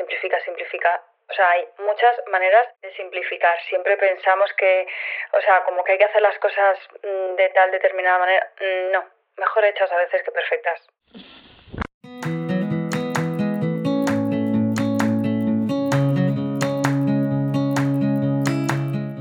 simplifica, simplifica. O sea, hay muchas maneras de simplificar. Siempre pensamos que, o sea, como que hay que hacer las cosas mm, de tal determinada manera. Mm, no, mejor hechas a veces que perfectas.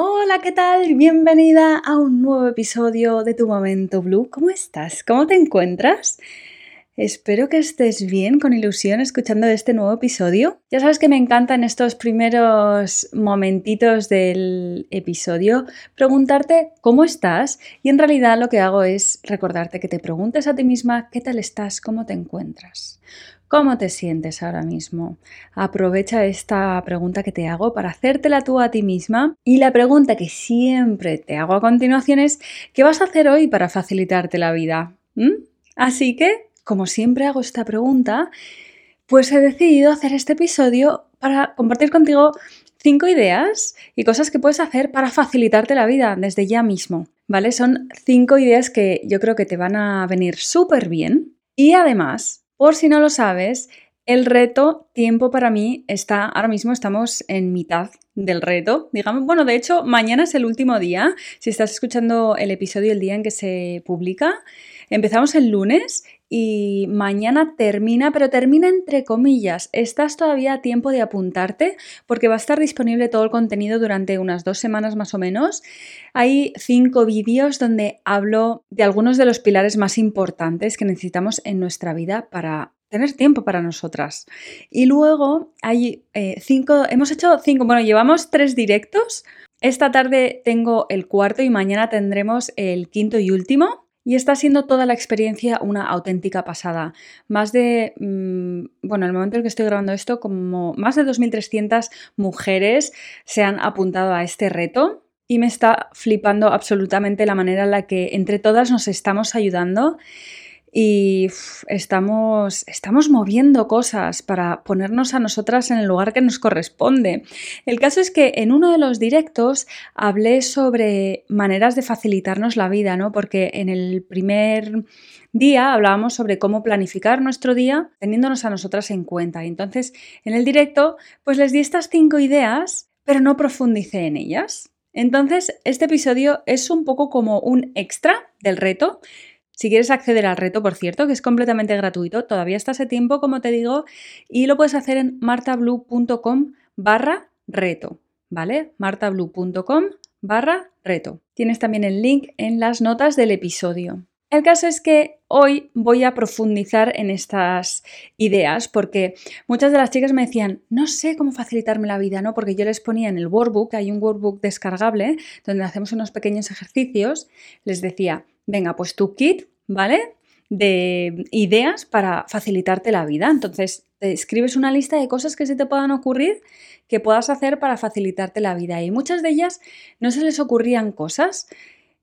Hola, ¿qué tal? Bienvenida a un nuevo episodio de Tu Momento Blue. ¿Cómo estás? ¿Cómo te encuentras? Espero que estés bien, con ilusión, escuchando este nuevo episodio. Ya sabes que me encanta en estos primeros momentitos del episodio preguntarte cómo estás y en realidad lo que hago es recordarte que te preguntes a ti misma qué tal estás, cómo te encuentras. ¿Cómo te sientes ahora mismo? Aprovecha esta pregunta que te hago para hacértela tú a ti misma y la pregunta que siempre te hago a continuación es ¿qué vas a hacer hoy para facilitarte la vida? ¿Mm? Así que como siempre hago esta pregunta, pues he decidido hacer este episodio para compartir contigo cinco ideas y cosas que puedes hacer para facilitarte la vida desde ya mismo. ¿Vale? Son cinco ideas que yo creo que te van a venir súper bien. Y además, por si no lo sabes, el reto tiempo para mí está, ahora mismo estamos en mitad del reto, digamos, bueno, de hecho, mañana es el último día, si estás escuchando el episodio el día en que se publica, empezamos el lunes y mañana termina, pero termina entre comillas. Estás todavía a tiempo de apuntarte porque va a estar disponible todo el contenido durante unas dos semanas más o menos. Hay cinco vídeos donde hablo de algunos de los pilares más importantes que necesitamos en nuestra vida para tener tiempo para nosotras. Y luego hay eh, cinco, hemos hecho cinco, bueno, llevamos tres directos. Esta tarde tengo el cuarto y mañana tendremos el quinto y último. Y está siendo toda la experiencia una auténtica pasada. Más de, mm, bueno, en el momento en que estoy grabando esto, como más de 2.300 mujeres se han apuntado a este reto y me está flipando absolutamente la manera en la que entre todas nos estamos ayudando y estamos, estamos moviendo cosas para ponernos a nosotras en el lugar que nos corresponde. El caso es que en uno de los directos hablé sobre maneras de facilitarnos la vida, ¿no? Porque en el primer día hablábamos sobre cómo planificar nuestro día teniéndonos a nosotras en cuenta. Y entonces, en el directo, pues les di estas cinco ideas, pero no profundicé en ellas. Entonces, este episodio es un poco como un extra del reto si quieres acceder al reto, por cierto, que es completamente gratuito, todavía está ese tiempo, como te digo, y lo puedes hacer en martablue.com barra reto, ¿vale? martablue.com barra reto. Tienes también el link en las notas del episodio. El caso es que hoy voy a profundizar en estas ideas porque muchas de las chicas me decían, no sé cómo facilitarme la vida, ¿no? Porque yo les ponía en el workbook, hay un workbook descargable donde hacemos unos pequeños ejercicios, les decía, venga, pues tu kit, ¿vale? De ideas para facilitarte la vida. Entonces, te escribes una lista de cosas que se te puedan ocurrir que puedas hacer para facilitarte la vida. Y muchas de ellas no se les ocurrían cosas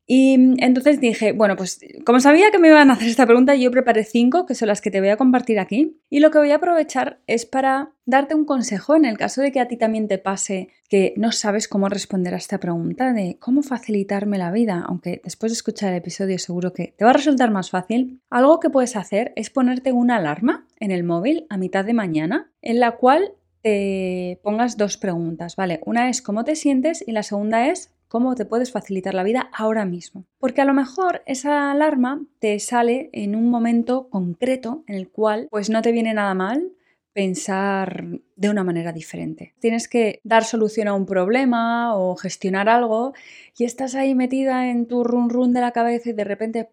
y entonces dije, bueno, pues como sabía que me iban a hacer esta pregunta, yo preparé cinco, que son las que te voy a compartir aquí. Y lo que voy a aprovechar es para darte un consejo en el caso de que a ti también te pase que no sabes cómo responder a esta pregunta de cómo facilitarme la vida, aunque después de escuchar el episodio seguro que te va a resultar más fácil. Algo que puedes hacer es ponerte una alarma en el móvil a mitad de mañana en la cual te pongas dos preguntas, ¿vale? Una es cómo te sientes y la segunda es cómo te puedes facilitar la vida ahora mismo. Porque a lo mejor esa alarma te sale en un momento concreto en el cual pues no te viene nada mal pensar de una manera diferente. Tienes que dar solución a un problema o gestionar algo y estás ahí metida en tu run run de la cabeza y de repente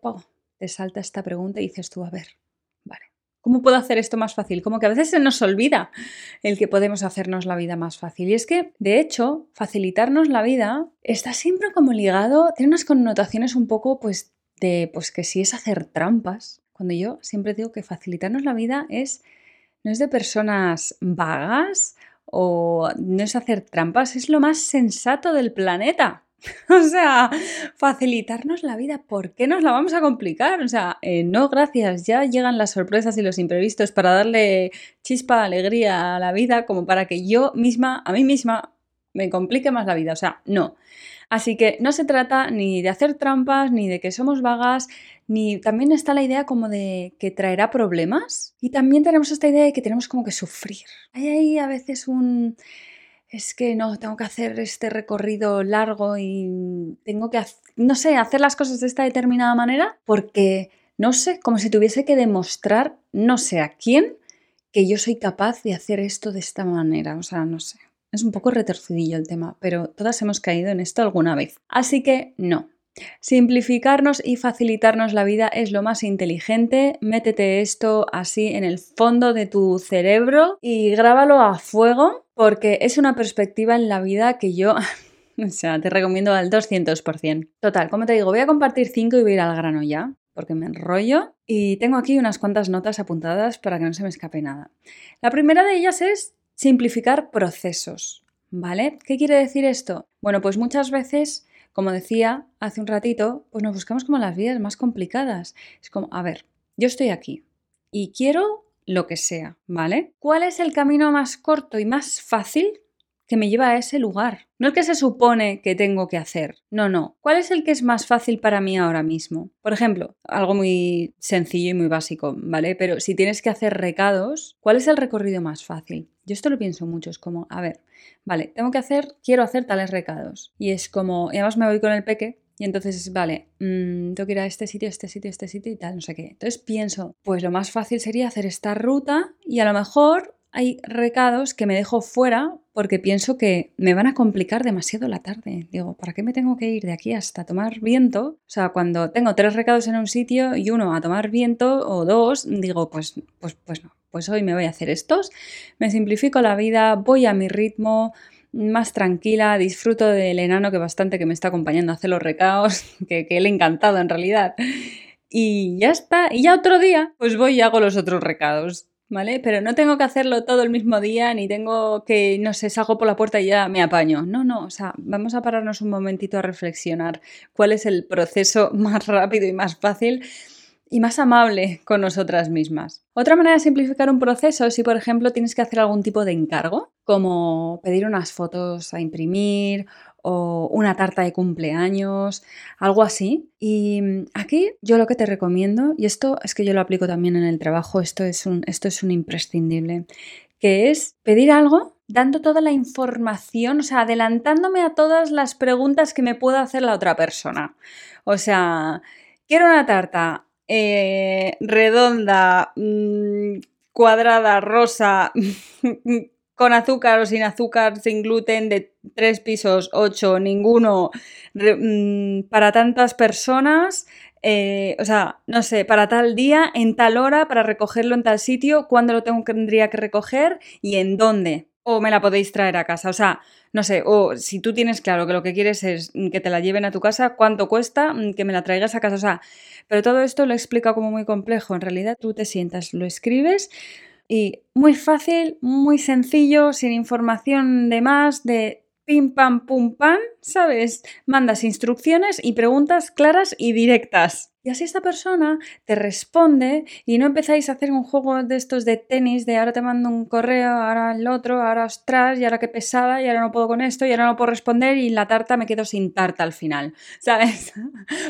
te salta esta pregunta y dices tú, a ver, ¿cómo puedo hacer esto más fácil? Como que a veces se nos olvida el que podemos hacernos la vida más fácil. Y es que, de hecho, facilitarnos la vida está siempre como ligado, tiene unas connotaciones un poco pues de, pues que si es hacer trampas. Cuando yo siempre digo que facilitarnos la vida es no es de personas vagas o no es hacer trampas, es lo más sensato del planeta. O sea, facilitarnos la vida, ¿por qué nos la vamos a complicar? O sea, eh, no, gracias, ya llegan las sorpresas y los imprevistos para darle chispa, alegría a la vida, como para que yo misma, a mí misma, me complique más la vida. O sea, no. Así que no se trata ni de hacer trampas, ni de que somos vagas, ni también está la idea como de que traerá problemas. Y también tenemos esta idea de que tenemos como que sufrir. Hay ahí a veces un... Es que no, tengo que hacer este recorrido largo y tengo que, no sé, hacer las cosas de esta determinada manera porque, no sé, como si tuviese que demostrar, no sé a quién, que yo soy capaz de hacer esto de esta manera. O sea, no sé. Es un poco retorcidillo el tema, pero todas hemos caído en esto alguna vez. Así que no. Simplificarnos y facilitarnos la vida es lo más inteligente. Métete esto así en el fondo de tu cerebro y grábalo a fuego porque es una perspectiva en la vida que yo O sea, te recomiendo al 200%. Total, como te digo, voy a compartir cinco y voy a ir al grano ya, porque me enrollo. Y tengo aquí unas cuantas notas apuntadas para que no se me escape nada. La primera de ellas es Simplificar procesos, ¿vale? ¿Qué quiere decir esto? Bueno, pues muchas veces, como decía hace un ratito, pues nos buscamos como las vidas más complicadas. Es como, a ver, yo estoy aquí y quiero lo que sea, ¿vale? ¿Cuál es el camino más corto y más fácil que me lleva a ese lugar. No el que se supone que tengo que hacer. No, no. ¿Cuál es el que es más fácil para mí ahora mismo? Por ejemplo, algo muy sencillo y muy básico, ¿vale? Pero si tienes que hacer recados, ¿cuál es el recorrido más fácil? Yo esto lo pienso mucho, es como, a ver, vale, tengo que hacer, quiero hacer tales recados. Y es como, y además me voy con el peque, y entonces, vale, mm, tengo que ir a este sitio, este sitio, este sitio y tal, no sé qué. Entonces pienso, pues lo más fácil sería hacer esta ruta y a lo mejor hay recados que me dejo fuera porque pienso que me van a complicar demasiado la tarde. Digo, ¿para qué me tengo que ir de aquí hasta tomar viento? O sea, cuando tengo tres recados en un sitio y uno a tomar viento o dos, digo, pues, pues, pues no, pues hoy me voy a hacer estos, me simplifico la vida, voy a mi ritmo, más tranquila, disfruto del enano que bastante que me está acompañando a hacer los recados, que, que le encantado en realidad. Y ya está, y ya otro día, pues voy y hago los otros recados. ¿vale? Pero no tengo que hacerlo todo el mismo día, ni tengo que, no sé, salgo por la puerta y ya me apaño. No, no, o sea, vamos a pararnos un momentito a reflexionar cuál es el proceso más rápido y más fácil y más amable con nosotras mismas. Otra manera de simplificar un proceso es si, por ejemplo, tienes que hacer algún tipo de encargo, como pedir unas fotos a imprimir o una tarta de cumpleaños, algo así. Y mm, aquí yo lo que te recomiendo, y esto es que yo lo aplico también en el trabajo, esto es un, esto es un imprescindible, que es pedir algo dando toda la información, o sea, adelantándome a todas las preguntas que me pueda hacer la otra persona. O sea, quiero una tarta eh, redonda, mm, cuadrada, rosa, con azúcar o sin azúcar, sin gluten, de tres pisos, ocho, ninguno, mm, para tantas personas, eh, o sea, no sé, para tal día, en tal hora, para recogerlo en tal sitio, cuándo lo tendría que recoger y en dónde. O me la podéis traer a casa. O sea, no sé, o si tú tienes claro que lo que quieres es que te la lleven a tu casa, cuánto cuesta mm, que me la traigas a casa. O sea, pero todo esto lo explica como muy complejo. En realidad tú te sientas, lo escribes y muy fácil, muy sencillo, sin información de más, de pim pam pum pam, ¿sabes? Mandas instrucciones y preguntas claras y directas. Y así esta persona te responde y no empezáis a hacer un juego de estos de tenis, de ahora te mando un correo, ahora el otro, ahora ostras, y ahora qué pesada, y ahora no puedo con esto, y ahora no puedo responder, y la tarta me quedo sin tarta al final, ¿sabes?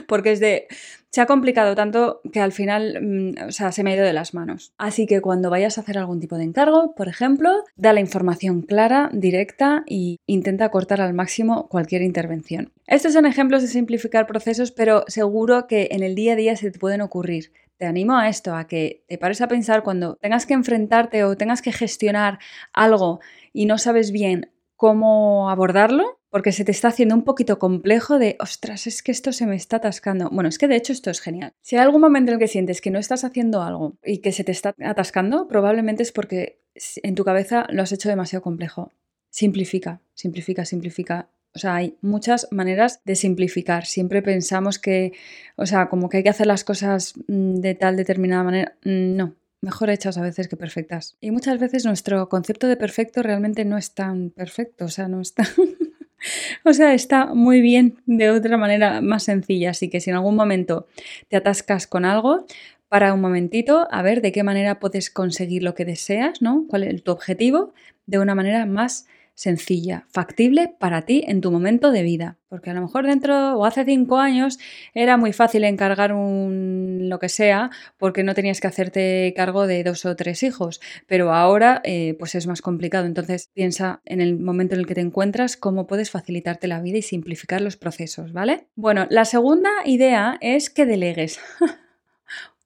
Porque es de, se ha complicado tanto que al final, mm, o sea, se me ha ido de las manos. Así que cuando vayas a hacer algún tipo de encargo, por ejemplo, da la información clara, directa y intenta cortar al máximo cualquier intervención. Estos son ejemplos de simplificar procesos, pero seguro que en el día a día se te pueden ocurrir te animo a esto, a que te pares a pensar cuando tengas que enfrentarte o tengas que gestionar algo y no sabes bien cómo abordarlo, porque se te está haciendo un poquito complejo de, ostras, es que esto se me está atascando. Bueno, es que de hecho esto es genial. Si hay algún momento en el que sientes que no estás haciendo algo y que se te está atascando, probablemente es porque en tu cabeza lo has hecho demasiado complejo. Simplifica, simplifica, simplifica. O sea, hay muchas maneras de simplificar. Siempre pensamos que, o sea, como que hay que hacer las cosas mm, de tal determinada manera. Mm, no, mejor hechas a veces que perfectas. Y muchas veces nuestro concepto de perfecto realmente no es tan perfecto, o sea, no está... o sea, está muy bien de otra manera más sencilla, así que si en algún momento te atascas con algo, para un momentito a ver de qué manera puedes conseguir lo que deseas, ¿no? ¿Cuál es tu objetivo? De una manera más sencilla, factible para ti en tu momento de vida. Porque a lo mejor dentro o hace cinco años era muy fácil encargar un lo que sea porque no tenías que hacerte cargo de dos o tres hijos. Pero ahora eh, pues es más complicado. Entonces piensa en el momento en el que te encuentras cómo puedes facilitarte la vida y simplificar los procesos, ¿vale? Bueno, la segunda idea es que delegues.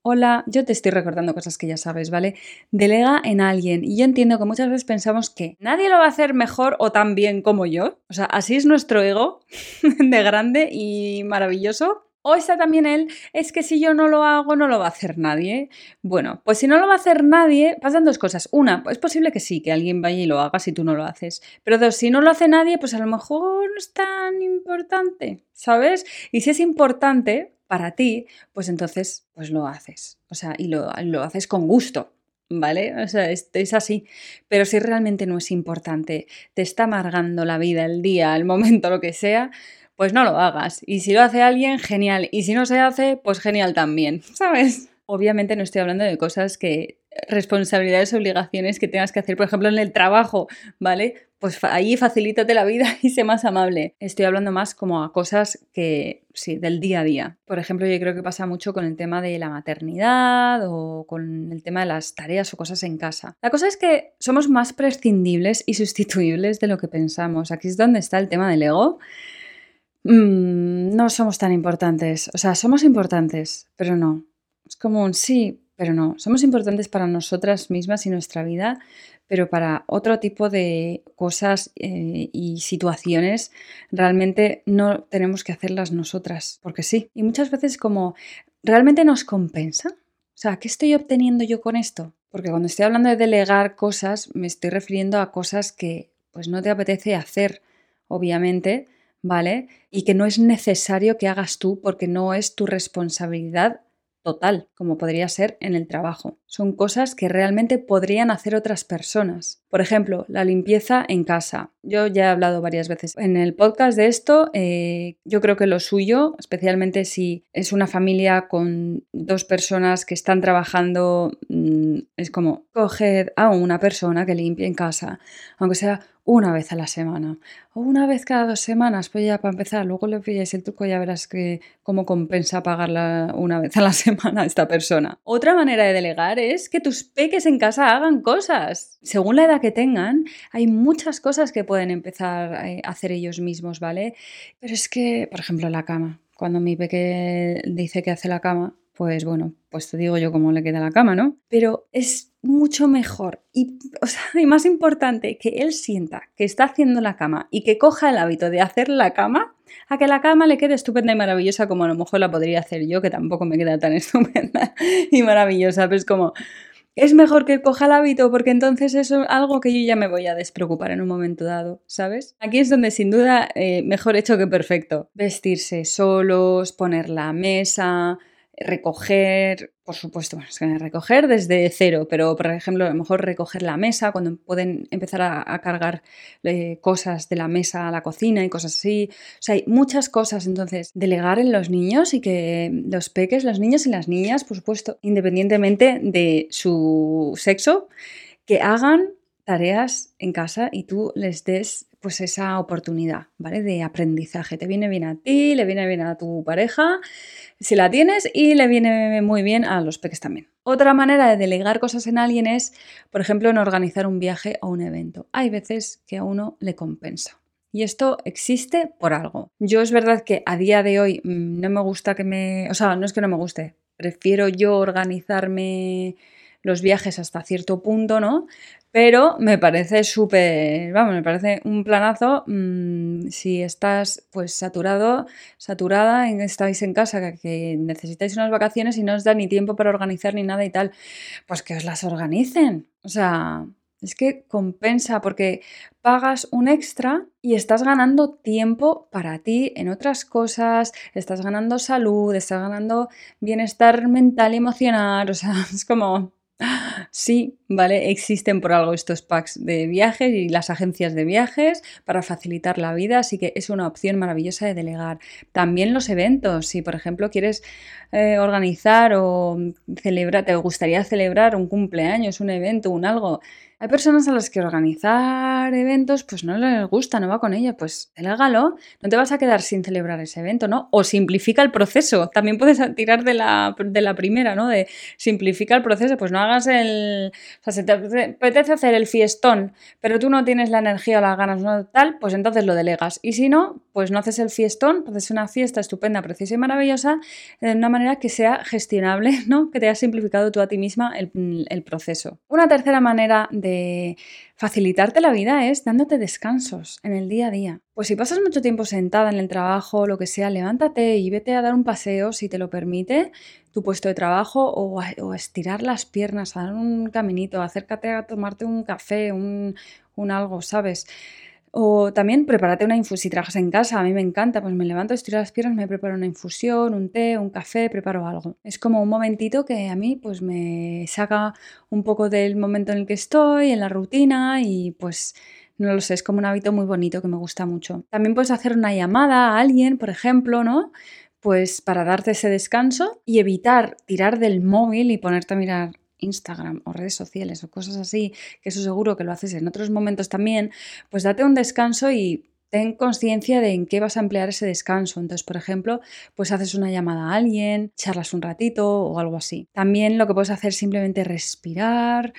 Hola, yo te estoy recordando cosas que ya sabes, ¿vale? Delega en alguien. Y yo entiendo que muchas veces pensamos que nadie lo va a hacer mejor o tan bien como yo. O sea, así es nuestro ego de grande y maravilloso. O está también él, es que si yo no lo hago, no lo va a hacer nadie. Bueno, pues si no lo va a hacer nadie, pasan dos cosas. Una, es posible que sí, que alguien vaya y lo haga si tú no lo haces. Pero dos, si no lo hace nadie, pues a lo mejor no es tan importante, ¿sabes? Y si es importante, para ti, pues entonces pues lo haces. O sea, y lo, haces con gusto, ¿vale? O sea, es, es, así. Pero si realmente no es importante, te está amargando la vida, el día, el momento, lo que sea, pues no lo hagas. Y si lo hace alguien, genial. Y si no se hace, pues genial también, ¿sabes? Obviamente no estoy hablando de cosas que responsabilidades, obligaciones que tengas que hacer, por ejemplo, en el trabajo, ¿vale? Pues ahí facilítate la vida y sé más amable. Estoy hablando más como a cosas que, sí, del día a día. Por ejemplo, yo creo que pasa mucho con el tema de la maternidad o con el tema de las tareas o cosas en casa. La cosa es que somos más prescindibles y sustituibles de lo que pensamos. Aquí es donde está el tema del ego. Mm, no somos tan importantes. O sea, somos importantes, pero no. Es como un sí, pero no, somos importantes para nosotras mismas y nuestra vida, pero para otro tipo de cosas eh, y situaciones realmente no tenemos que hacerlas nosotras, porque sí. Y muchas veces como, ¿realmente nos compensa? O sea, ¿qué estoy obteniendo yo con esto? Porque cuando estoy hablando de delegar cosas, me estoy refiriendo a cosas que pues no te apetece hacer, obviamente, ¿vale? Y que no es necesario que hagas tú porque no es tu responsabilidad total, como podría ser en el trabajo. Son cosas que realmente podrían hacer otras personas. Por ejemplo, la limpieza en casa. Yo ya he hablado varias veces en el podcast de esto. Eh, yo creo que lo suyo, especialmente si es una familia con dos personas que están trabajando, mm, es como coger a una persona que limpie en casa, aunque sea una vez a la semana o una vez cada dos semanas, pues ya para empezar, luego le pilláis el truco y ya verás que cómo compensa pagarla una vez a la semana a esta persona. Otra manera de delegar es que tus peques en casa hagan cosas. Según la edad que tengan, hay muchas cosas que pueden empezar eh, a hacer ellos mismos, ¿vale? Pero es que, por ejemplo, la cama. Cuando mi peque dice que hace la cama, pues bueno, pues te digo yo cómo le queda la cama, ¿no? Pero es mucho mejor y, más importante que él sienta que está haciendo la cama y que coja el hábito de hacer la cama a que la cama le quede estupenda y maravillosa como a lo mejor la podría hacer yo, que tampoco me queda tan estupenda y maravillosa, pero es como... Es mejor que coja el hábito porque entonces es algo que yo ya me voy a despreocupar en un momento dado, ¿sabes? Aquí es donde sin duda eh, mejor hecho que perfecto. Vestirse solos, poner la mesa, recoger, por supuesto, recoger desde cero, pero por ejemplo, a lo mejor recoger la mesa, cuando pueden empezar a, cargar eh, cosas de la mesa a la cocina y cosas así. O sea, hay muchas cosas, entonces, delegar en los niños y que los peques, los niños y las niñas, por supuesto, independientemente de su sexo, que hagan tareas en casa y tú les des pues esa oportunidad, ¿vale? De aprendizaje. Te viene bien a ti, le viene bien a tu pareja, si la tienes, y le viene muy bien a los peques también. Otra manera de delegar cosas en alguien es, por ejemplo, en organizar un viaje o un evento. Hay veces que a uno le compensa. Y esto existe por algo. Yo es verdad que a día de hoy mm, no me gusta que me... O sea, no es que no me guste, prefiero yo organizarme los viajes hasta cierto punto, ¿no? Pero me parece súper, vamos, me parece un planazo mm, si estás pues saturado, saturada, estáis en casa, que, necesitáis unas vacaciones y no os da ni tiempo para organizar ni nada y tal, pues que os las organicen. O sea, es que compensa porque pagas un extra y estás ganando tiempo para ti en otras cosas, estás ganando salud, estás ganando bienestar mental y emocional, o sea, es como Sí, ¿vale? Existen por algo estos packs de viajes y las agencias de viajes para facilitar la vida, así que es una opción maravillosa de delegar. También los eventos, si por ejemplo quieres eh, organizar o celebrar, te gustaría celebrar un cumpleaños, un evento, un algo, hay personas a las que organizar eventos pues no les gusta, no va con ella, pues delégalo, no te vas a quedar sin celebrar ese evento, ¿no? O simplifica el proceso, también puedes tirar de la, de la primera, ¿no? De simplifica el proceso, pues no hagas el... O sea, si te apetece hacer el fiestón, pero tú no tienes la energía o las ganas, ¿no? Tal, pues entonces lo delegas. Y si no, pues no haces el fiestón, haces una fiesta estupenda, preciosa y maravillosa de una manera que sea gestionable, ¿no? Que te haya simplificado tú a ti misma el, el proceso. Una tercera manera de facilitarte la vida es dándote descansos en el día a día. Pues si pasas mucho tiempo sentada en el trabajo lo que sea, levántate y vete a dar un paseo si te lo permite tu puesto de trabajo o a, estirar las piernas, a dar un caminito, acércate a tomarte un café, un, un algo, ¿sabes? O también prepárate una infusión. Si trabajas en casa, a mí me encanta, pues me levanto, estiro las piernas, me preparo una infusión, un té, un café, preparo algo. Es como un momentito que a mí pues me saca un poco del momento en el que estoy, en la rutina y pues no lo sé, es como un hábito muy bonito que me gusta mucho. También puedes hacer una llamada a alguien, por ejemplo, ¿no? Pues para darte ese descanso y evitar tirar del móvil y ponerte a mirar Instagram o redes sociales o cosas así, que eso seguro que lo haces en otros momentos también, pues date un descanso y ten conciencia de en qué vas a emplear ese descanso. Entonces, por ejemplo, pues haces una llamada a alguien, charlas un ratito o algo así. También lo que puedes hacer es simplemente respirar,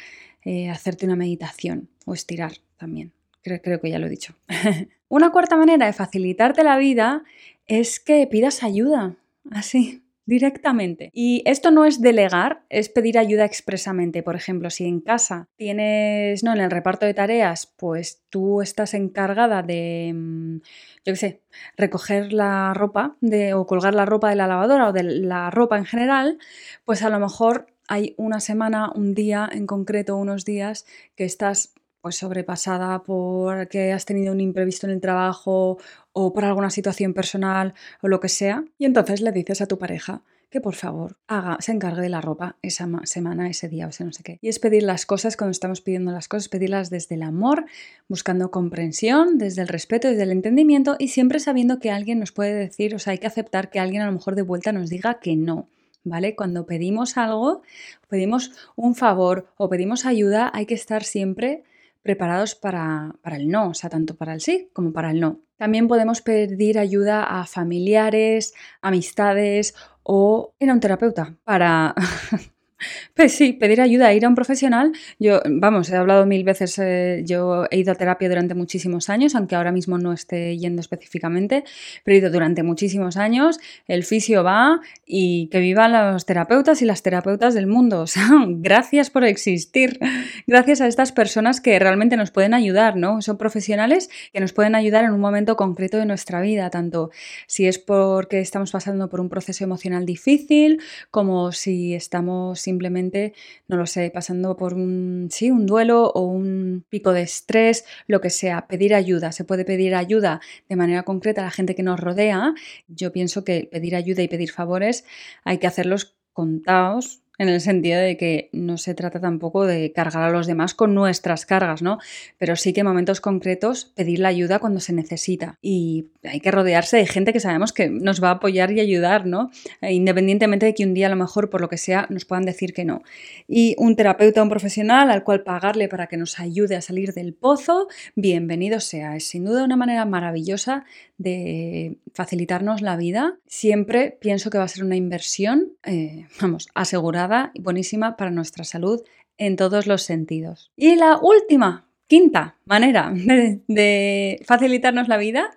eh, hacerte una meditación o estirar también. Creo, creo que ya lo he dicho. una cuarta manera de facilitarte la vida es que pidas ayuda. Así, directamente. Y esto no es delegar, es pedir ayuda expresamente. Por ejemplo, si en casa tienes, no, en el reparto de tareas, pues tú estás encargada de, mm, yo qué sé, recoger la ropa de, o colgar la ropa de la lavadora o de la ropa en general, pues a lo mejor hay una semana, un día en concreto, unos días que estás pues sobrepasada porque has tenido un imprevisto en el trabajo o por alguna situación personal o lo que sea, y entonces le dices a tu pareja que por favor haga, se encargue de la ropa esa semana, ese día, o sea, no sé qué. Y es pedir las cosas cuando estamos pidiendo las cosas, pedirlas desde el amor, buscando comprensión, desde el respeto, desde el entendimiento y siempre sabiendo que alguien nos puede decir, o sea, hay que aceptar que alguien a lo mejor de vuelta nos diga que no. ¿Vale? Cuando pedimos algo, pedimos un favor o pedimos ayuda, hay que estar siempre preparados para, el no, o sea, tanto para el sí como para el no. También podemos pedir ayuda a familiares, amistades o ir a un terapeuta para Pues sí, pedir ayuda, ir a un profesional. Yo, vamos, he hablado mil veces, eh, yo he ido a terapia durante muchísimos años, aunque ahora mismo no esté yendo específicamente, pero he ido durante muchísimos años. El fisio va y que vivan los terapeutas y las terapeutas del mundo. O sea, gracias por existir. Gracias a estas personas que realmente nos pueden ayudar, ¿no? Son profesionales que nos pueden ayudar en un momento concreto de nuestra vida, tanto si es porque estamos pasando por un proceso emocional difícil, como si estamos simplemente, no lo sé, pasando por un, sí, un duelo o un pico de estrés, lo que sea, pedir ayuda. Se puede pedir ayuda de manera concreta a la gente que nos rodea. Yo pienso que pedir ayuda y pedir favores hay que hacerlos contados en el sentido de que no se trata tampoco de cargar a los demás con nuestras cargas, ¿no? Pero sí que en momentos concretos pedir la ayuda cuando se necesita. Y hay que rodearse de gente que sabemos que nos va a apoyar y ayudar, ¿no? E independientemente de que un día a lo mejor por lo que sea nos puedan decir que no. Y un terapeuta, un profesional al cual pagarle para que nos ayude a salir del pozo, bienvenido sea. Es sin duda una manera maravillosa de facilitarnos la vida. Siempre pienso que va a ser una inversión, eh, vamos, asegurada y buenísima para nuestra salud en todos los sentidos. Y la última, quinta manera de, facilitarnos la vida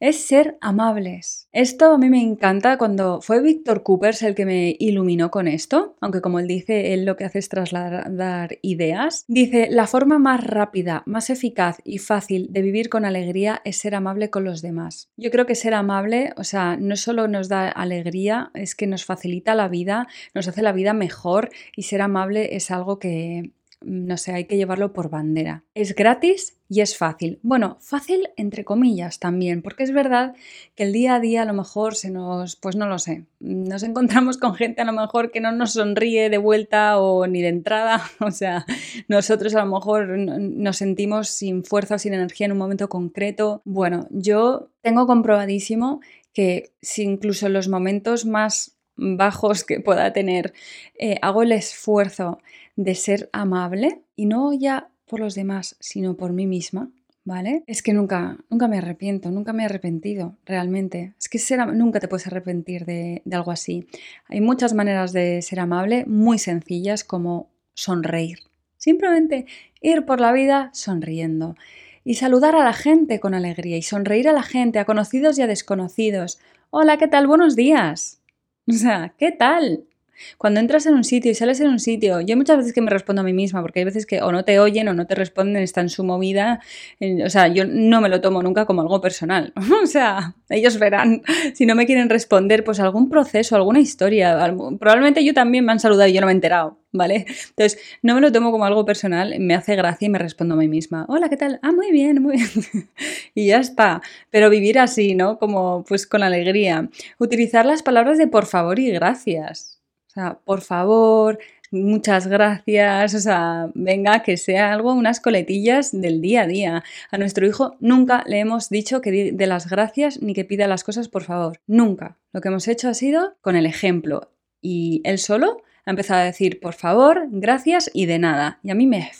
es ser amables. Esto a mí me encanta cuando fue Víctor Coopers el que me iluminó con esto, aunque como él dice, él lo que hace es trasladar ideas. Dice, la forma más rápida, más eficaz y fácil de vivir con alegría es ser amable con los demás. Yo creo que ser amable, o sea, no solo nos da alegría, es que nos facilita la vida, nos hace la vida mejor y ser amable es algo que, no sé, hay que llevarlo por bandera. Es gratis y es fácil. Bueno, fácil entre comillas también, porque es verdad que el día a día a lo mejor se nos, pues no lo sé, nos encontramos con gente a lo mejor que no nos sonríe de vuelta o ni de entrada, o sea, nosotros a lo mejor nos sentimos sin fuerza o sin energía en un momento concreto. Bueno, yo tengo comprobadísimo que si incluso en los momentos más bajos que pueda tener, eh, hago el esfuerzo de ser amable y no ya por los demás, sino por mí misma, ¿vale? Es que nunca, nunca me arrepiento, nunca me he arrepentido, realmente. Es que nunca te puedes arrepentir de, de algo así. Hay muchas maneras de ser amable, muy sencillas, como sonreír. Simplemente ir por la vida sonriendo y saludar a la gente con alegría y sonreír a la gente, a conocidos y a desconocidos. Hola, ¿qué tal? Buenos días. O sea, ¿qué tal? Cuando entras en un sitio y sales en un sitio, yo muchas veces que me respondo a mí misma, porque hay veces que o no te oyen o no te responden, están en su movida. O sea, yo no me lo tomo nunca como algo personal. o sea, ellos verán. Si no me quieren responder, pues algún proceso, alguna historia. Probablemente yo también me han saludado y yo no me he enterado. ¿Vale? Entonces, no me lo tomo como algo personal, me hace gracia y me respondo a mí misma. Hola, ¿qué tal? Ah, muy bien, muy bien. y ya está. Pero vivir así, ¿no? Como pues con alegría. Utilizar las palabras de por favor y gracias por favor, muchas gracias, o sea, venga, que sea algo, unas coletillas del día a día. A nuestro hijo nunca le hemos dicho que de las gracias ni que pida las cosas por favor, nunca. Lo que hemos hecho ha sido con el ejemplo y él solo ha empezado a decir por favor, gracias y de nada. Y a mí me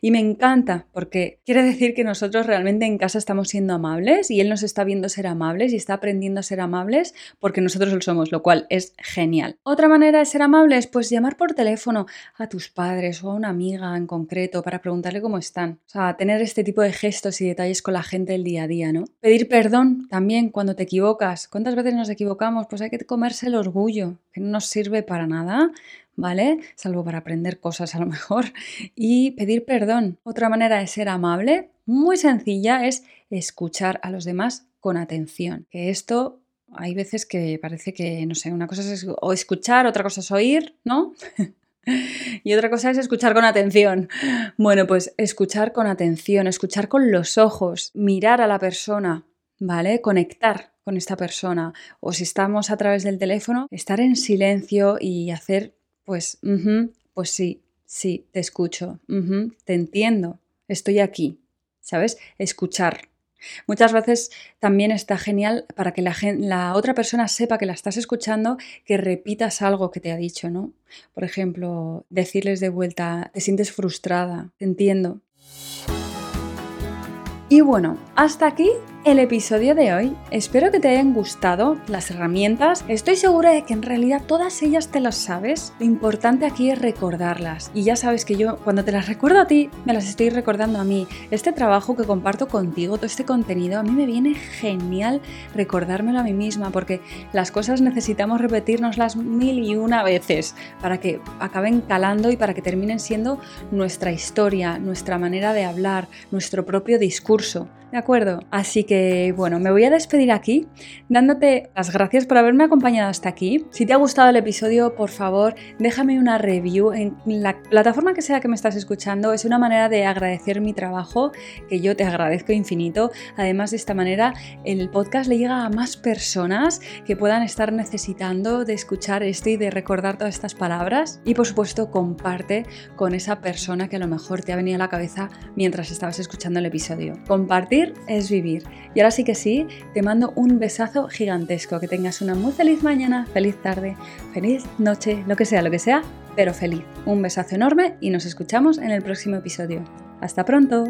Y me encanta porque quiere decir que nosotros realmente en casa estamos siendo amables y él nos está viendo ser amables y está aprendiendo a ser amables porque nosotros lo somos, lo cual es genial. Otra manera de ser amables, pues llamar por teléfono a tus padres o a una amiga en concreto para preguntarle cómo están. O sea, tener este tipo de gestos y detalles con la gente del día a día, ¿no? Pedir perdón también cuando te equivocas. ¿Cuántas veces nos equivocamos? Pues hay que comerse el orgullo, que no nos sirve para nada ¿vale? Salvo para aprender cosas a lo mejor. Y pedir perdón. Otra manera de ser amable, muy sencilla, es escuchar a los demás con atención. Que esto hay veces que parece que, no sé, una cosa es escuchar, otra cosa es oír, ¿no? y otra cosa es escuchar con atención. Bueno, pues escuchar con atención, escuchar con los ojos, mirar a la persona, ¿vale? Conectar con esta persona. O si estamos a través del teléfono, estar en silencio y hacer pues, pues sí, sí, te escucho, te entiendo, estoy aquí, ¿sabes? Escuchar. Muchas veces también está genial para que la, la, otra persona sepa que la estás escuchando, que repitas algo que te ha dicho, ¿no? Por ejemplo, decirles de vuelta, te sientes frustrada, te entiendo. Y bueno, hasta aquí el episodio de hoy. Espero que te hayan gustado las herramientas. Estoy segura de que en realidad todas ellas te las sabes. Lo importante aquí es recordarlas. Y ya sabes que yo cuando te las recuerdo a ti, me las estoy recordando a mí. Este trabajo que comparto contigo, todo este contenido, a mí me viene genial recordármelo a mí misma porque las cosas necesitamos repetirnoslas mil y una veces para que acaben calando y para que terminen siendo nuestra historia, nuestra manera de hablar, nuestro propio discurso. ¿De acuerdo? Así que bueno, me voy a despedir aquí dándote las gracias por haberme acompañado hasta aquí. Si te ha gustado el episodio, por favor, déjame una review en la plataforma que sea que me estás escuchando. Es una manera de agradecer mi trabajo, que yo te agradezco infinito. Además, de esta manera, el podcast le llega a más personas que puedan estar necesitando de escuchar esto y de recordar todas estas palabras. Y por supuesto, comparte con esa persona que a lo mejor te ha venido a la cabeza mientras estabas escuchando el episodio. Compartir es vivir. Y ahora sí que sí, te mando un besazo gigantesco. Que tengas una muy feliz mañana, feliz tarde, feliz noche, lo que sea, lo que sea, pero feliz. Un besazo enorme y nos escuchamos en el próximo episodio. Hasta pronto.